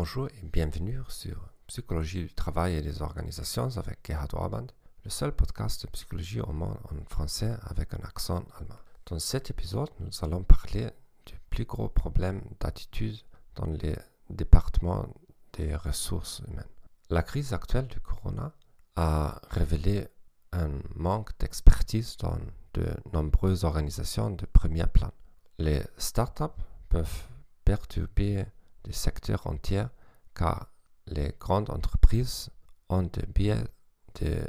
Bonjour et bienvenue sur Psychologie du travail et des organisations avec Gerhard Orband, le seul podcast de psychologie au monde en français avec un accent allemand. Dans cet épisode, nous allons parler du plus gros problème d'attitude dans les départements des ressources humaines. La crise actuelle du corona a révélé un manque d'expertise dans de nombreuses organisations de premier plan. Les startups peuvent perturber des secteurs entiers car les grandes entreprises ont des biais de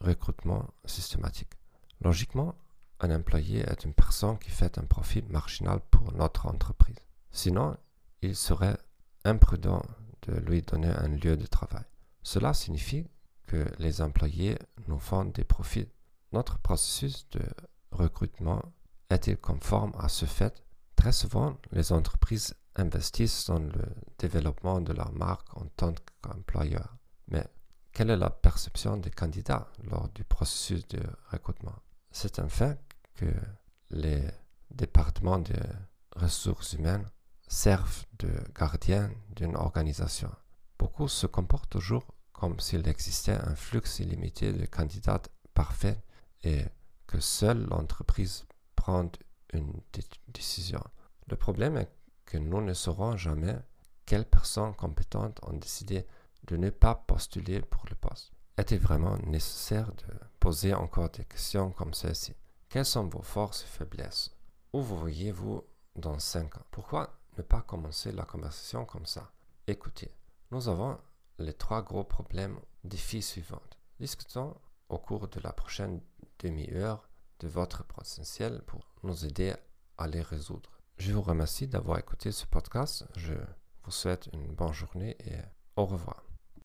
recrutement systématique. Logiquement, un employé est une personne qui fait un profit marginal pour notre entreprise. Sinon, il serait imprudent de lui donner un lieu de travail. Cela signifie que les employés nous font des profits. Notre processus de recrutement est-il conforme à ce fait? Très souvent, les entreprises investissent dans le développement de leur marque en tant qu'employeur. Mais quelle est la perception des candidats lors du processus de recrutement? C'est un fait que les départements de ressources humaines servent de gardiens d'une organisation. Beaucoup se comportent toujours comme s'il existait un flux illimité de candidats parfaits et que seule l'entreprise prend une décision. Le problème est que nous ne saurons jamais quelles personnes compétentes ont décidé de ne pas postuler pour le poste. Est-il vraiment nécessaire de poser encore des questions comme celle-ci? Quelles sont vos forces et faiblesses? Où vous voyez-vous dans 5 ans? Pourquoi ne pas commencer la conversation comme ça? Écoutez, nous avons les trois gros problèmes défis suivants. Discutons au cours de la prochaine demi-heure de votre potentiel pour nous aider à les résoudre. Je vous remercie d'avoir écouté ce podcast. Je vous souhaite une bonne journée et au revoir.